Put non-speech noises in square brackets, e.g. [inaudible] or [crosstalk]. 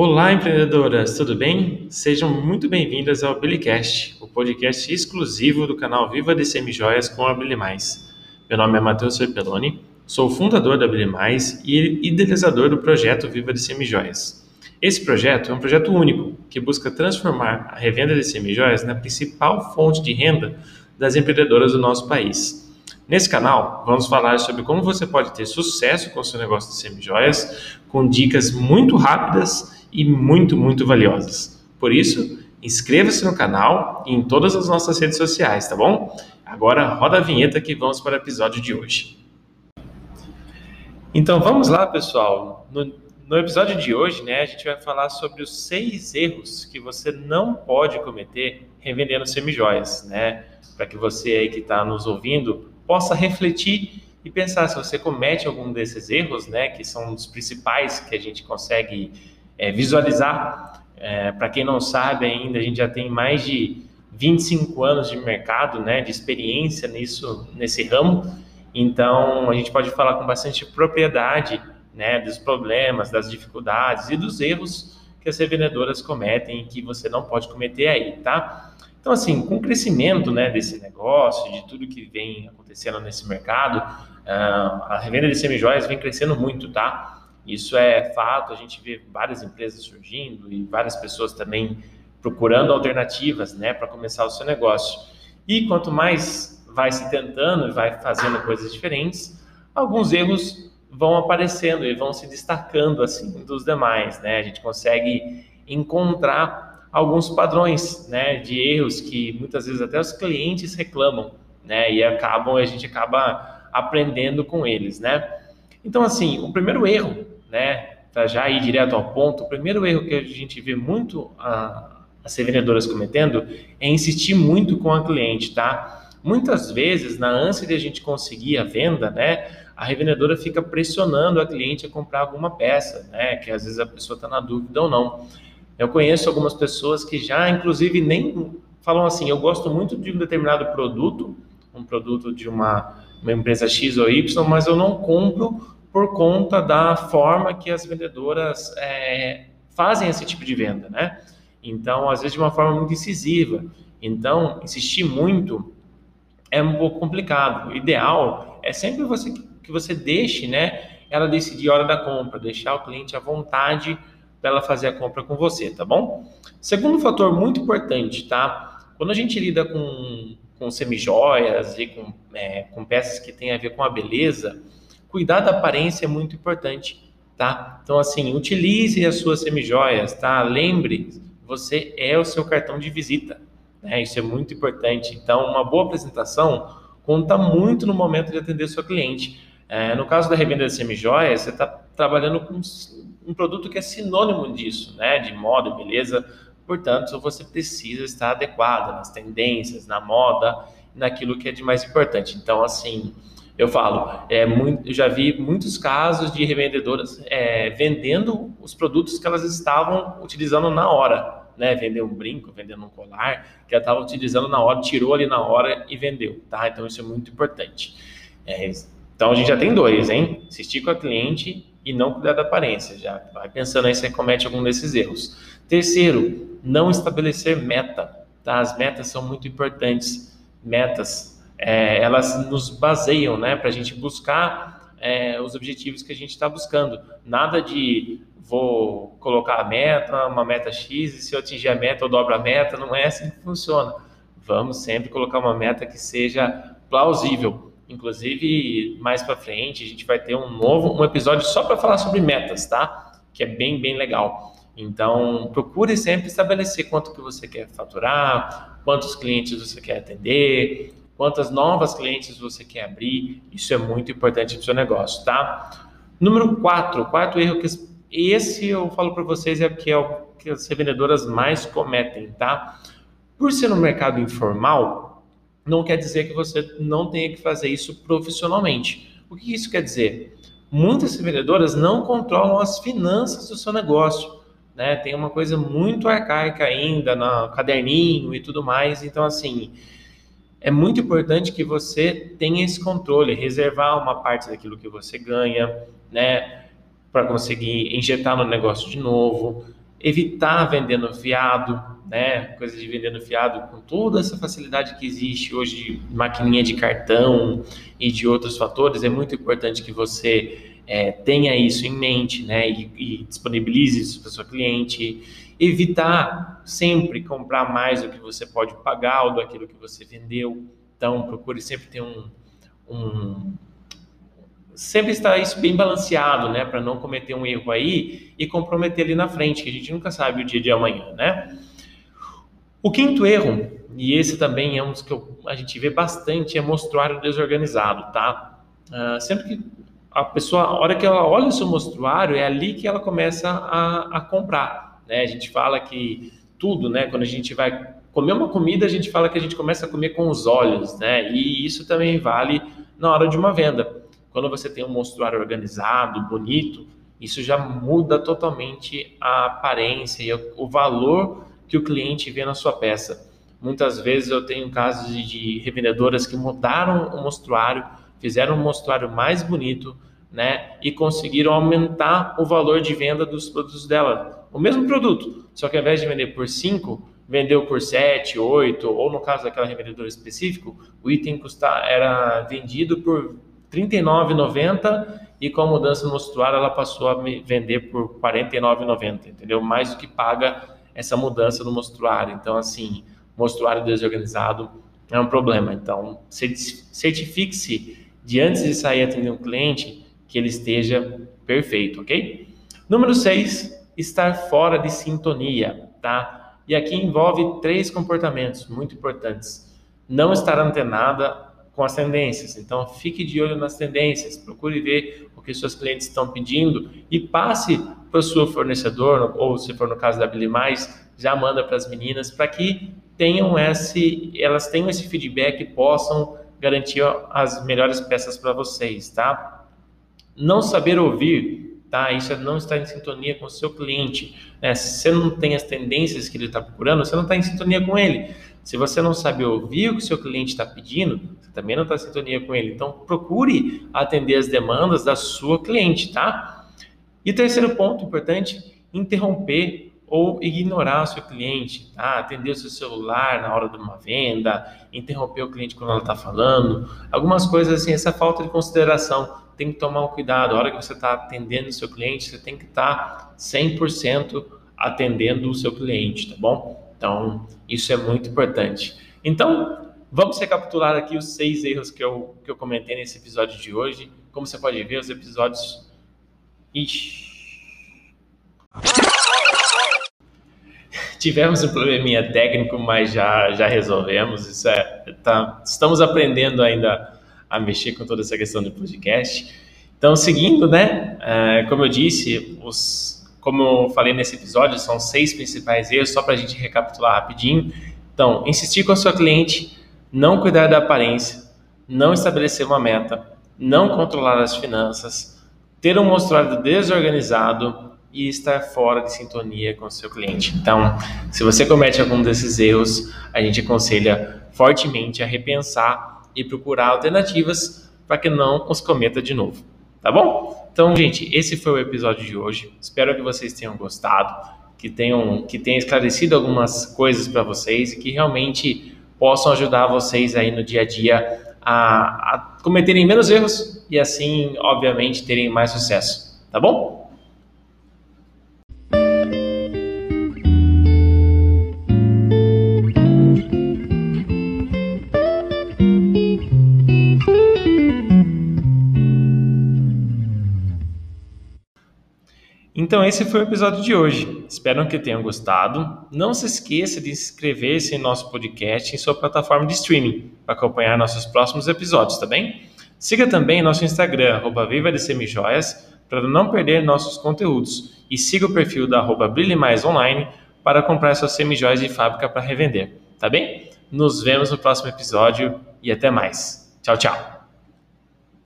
Olá, empreendedoras, tudo bem? Sejam muito bem-vindas ao Billycast, o podcast exclusivo do canal Viva de Semijoias com a Billy Mais. Meu nome é Matheus Serpeloni, sou fundador da Billy Mais e idealizador do projeto Viva de Semijoias. Esse projeto é um projeto único que busca transformar a revenda de semijoias na principal fonte de renda das empreendedoras do nosso país. Nesse canal, vamos falar sobre como você pode ter sucesso com seu negócio de semijoias, com dicas muito rápidas e muito, muito valiosas. Por isso, inscreva-se no canal e em todas as nossas redes sociais, tá bom? Agora roda a vinheta que vamos para o episódio de hoje. Então vamos lá, pessoal. No, no episódio de hoje, né, a gente vai falar sobre os seis erros que você não pode cometer revendendo semijoias, né? Para que você aí que está nos ouvindo possa refletir e pensar se você comete algum desses erros, né, que são os principais que a gente consegue é, visualizar. É, Para quem não sabe ainda, a gente já tem mais de 25 anos de mercado, né, de experiência nisso, nesse ramo. Então, a gente pode falar com bastante propriedade, né, dos problemas, das dificuldades e dos erros que as revendedoras cometem e que você não pode cometer aí, tá? Então, assim, com o crescimento né, desse negócio, de tudo que vem acontecendo nesse mercado, uh, a revenda de semijoias vem crescendo muito, tá? Isso é fato, a gente vê várias empresas surgindo e várias pessoas também procurando alternativas, né, para começar o seu negócio. E quanto mais vai se tentando e vai fazendo coisas diferentes, alguns erros vão aparecendo e vão se destacando assim dos demais, né? A gente consegue encontrar alguns padrões né, de erros que muitas vezes até os clientes reclamam, né, e acabam a gente acaba aprendendo com eles, né? Então assim, o primeiro erro, né, para já ir direto ao ponto, o primeiro erro que a gente vê muito a, as revendedoras cometendo é insistir muito com a cliente, tá? Muitas vezes, na ânsia de a gente conseguir a venda, né, a revendedora fica pressionando a cliente a comprar alguma peça, né, que às vezes a pessoa está na dúvida ou não. Eu conheço algumas pessoas que já, inclusive, nem falam assim: eu gosto muito de um determinado produto, um produto de uma, uma empresa X ou Y, mas eu não compro por conta da forma que as vendedoras é, fazem esse tipo de venda, né? Então, às vezes, de uma forma muito incisiva. Então, insistir muito é um pouco complicado. O ideal é sempre você que você deixe, né, ela decidir a hora da compra, deixar o cliente à vontade para ela fazer a compra com você, tá bom? Segundo fator muito importante, tá? Quando a gente lida com, com semijoias e com, é, com peças que têm a ver com a beleza, cuidar da aparência é muito importante, tá? Então, assim, utilize as suas semijoias, tá? Lembre, você é o seu cartão de visita, né? Isso é muito importante. Então, uma boa apresentação conta muito no momento de atender seu cliente. É, no caso da revenda de semijoias, você está trabalhando com um produto que é sinônimo disso, né, de moda beleza. Portanto, você precisa estar adequado nas tendências, na moda, naquilo que é de mais importante. Então, assim, eu falo, é muito, eu já vi muitos casos de revendedoras é, vendendo os produtos que elas estavam utilizando na hora, né? Vender um brinco, vendendo um colar, que ela estava utilizando na hora, tirou ali na hora e vendeu, tá? Então isso é muito importante. É, então a gente já tem dois, hein? Insistir com a cliente e não cuidar da aparência. Já vai pensando aí se comete algum desses erros. Terceiro, não estabelecer meta. Tá? As metas são muito importantes. Metas, é, elas nos baseiam, né, para a gente buscar é, os objetivos que a gente está buscando. Nada de vou colocar a meta, uma meta X, e se eu atingir a meta, eu dobro a meta. Não é assim que funciona. Vamos sempre colocar uma meta que seja plausível Inclusive, mais para frente, a gente vai ter um novo um episódio só para falar sobre metas, tá? Que é bem, bem legal. Então, procure sempre estabelecer quanto que você quer faturar, quantos clientes você quer atender, quantas novas clientes você quer abrir. Isso é muito importante para o seu negócio, tá? Número 4, quarto erro que esse eu falo para vocês é que é o que as revendedoras mais cometem, tá? Por ser no mercado informal, não quer dizer que você não tenha que fazer isso profissionalmente. O que isso quer dizer? Muitas vendedoras não controlam as finanças do seu negócio. Né? Tem uma coisa muito arcaica ainda no caderninho e tudo mais. Então, assim, é muito importante que você tenha esse controle, reservar uma parte daquilo que você ganha, né? Para conseguir injetar no negócio de novo. evitar vender no fiado, né? Coisa de vender no fiado com toda essa facilidade que existe hoje de maquininha de cartão e de outros fatores, é muito importante que você é, tenha isso em mente, né? E, e disponibilize isso para o seu cliente. Evitar sempre comprar mais do que você pode pagar ou daquilo que você vendeu. Então, procure sempre ter um, um sempre estar isso bem balanceado, né, para não cometer um erro aí e comprometer ali na frente, que a gente nunca sabe o dia de amanhã, né? O quinto erro, e esse também é um dos que eu, a gente vê bastante, é mostruário desorganizado, tá? Uh, sempre que a pessoa, a hora que ela olha o seu mostruário, é ali que ela começa a, a comprar, né? A gente fala que tudo, né, quando a gente vai comer uma comida, a gente fala que a gente começa a comer com os olhos, né? E isso também vale na hora de uma venda. Quando você tem um mostruário organizado, bonito, isso já muda totalmente a aparência e o valor que o cliente vê na sua peça. Muitas vezes eu tenho casos de revendedoras que mudaram o mostruário, fizeram um mostruário mais bonito, né, e conseguiram aumentar o valor de venda dos produtos dela. O mesmo produto, só que ao invés de vender por 5, vendeu por 7, 8, ou no caso daquela revendedora específico, o item custa, era vendido por R$ 39,90 e com a mudança no mostruário ela passou a vender por R$ 49,90, entendeu? Mais do que paga essa mudança no mostruário. Então, assim, mostruário desorganizado é um problema. Então, certifique-se de antes de sair atender um cliente que ele esteja perfeito, ok? Número 6, estar fora de sintonia, tá? E aqui envolve três comportamentos muito importantes. Não estar antenada com as tendências. Então, fique de olho nas tendências, procure ver o que seus clientes estão pedindo e passe para o seu fornecedor, ou se for no caso da Billy Mais, já manda para as meninas para que tenham esse, elas tenham esse feedback e possam garantir as melhores peças para vocês, tá? Não saber ouvir, tá? Isso não estar em sintonia com o seu cliente. Né? Se você não tem as tendências que ele está procurando, você não está em sintonia com ele. Se você não sabe ouvir o que o seu cliente está pedindo, você também não está em sintonia com ele. Então, procure atender as demandas da sua cliente, tá? E terceiro ponto importante, interromper ou ignorar o seu cliente, tá? Atender o seu celular na hora de uma venda, interromper o cliente quando ela está falando, algumas coisas assim, essa falta de consideração, tem que tomar um cuidado. A hora que você está atendendo o seu cliente, você tem que estar tá 100% atendendo o seu cliente, tá bom? Então, isso é muito importante. Então, vamos recapitular aqui os seis erros que eu, que eu comentei nesse episódio de hoje. Como você pode ver, os episódios. Ixi. [laughs] Tivemos um probleminha técnico, mas já, já resolvemos. Isso é, tá, estamos aprendendo ainda a mexer com toda essa questão do podcast. Então, seguindo, né? É, como eu disse, os como eu falei nesse episódio, são seis principais erros, só para a gente recapitular rapidinho. Então, insistir com a sua cliente, não cuidar da aparência, não estabelecer uma meta, não controlar as finanças, ter um mostruário desorganizado e estar fora de sintonia com o seu cliente. Então, se você comete algum desses erros, a gente aconselha fortemente a repensar e procurar alternativas para que não os cometa de novo. Tá bom? Então, gente, esse foi o episódio de hoje. Espero que vocês tenham gostado, que tenham que tenha esclarecido algumas coisas para vocês e que realmente possam ajudar vocês aí no dia a dia a, a cometerem menos erros e assim, obviamente, terem mais sucesso. Tá bom? Então, esse foi o episódio de hoje. Espero que tenham gostado. Não se esqueça de inscrever-se em nosso podcast em sua plataforma de streaming para acompanhar nossos próximos episódios, tá bem? Siga também nosso Instagram, arroba Viva de Semijoias, para não perder nossos conteúdos. E siga o perfil da arroba Brilhe Mais Online para comprar suas semijoias de fábrica para revender, tá bem? Nos vemos no próximo episódio e até mais. Tchau, tchau!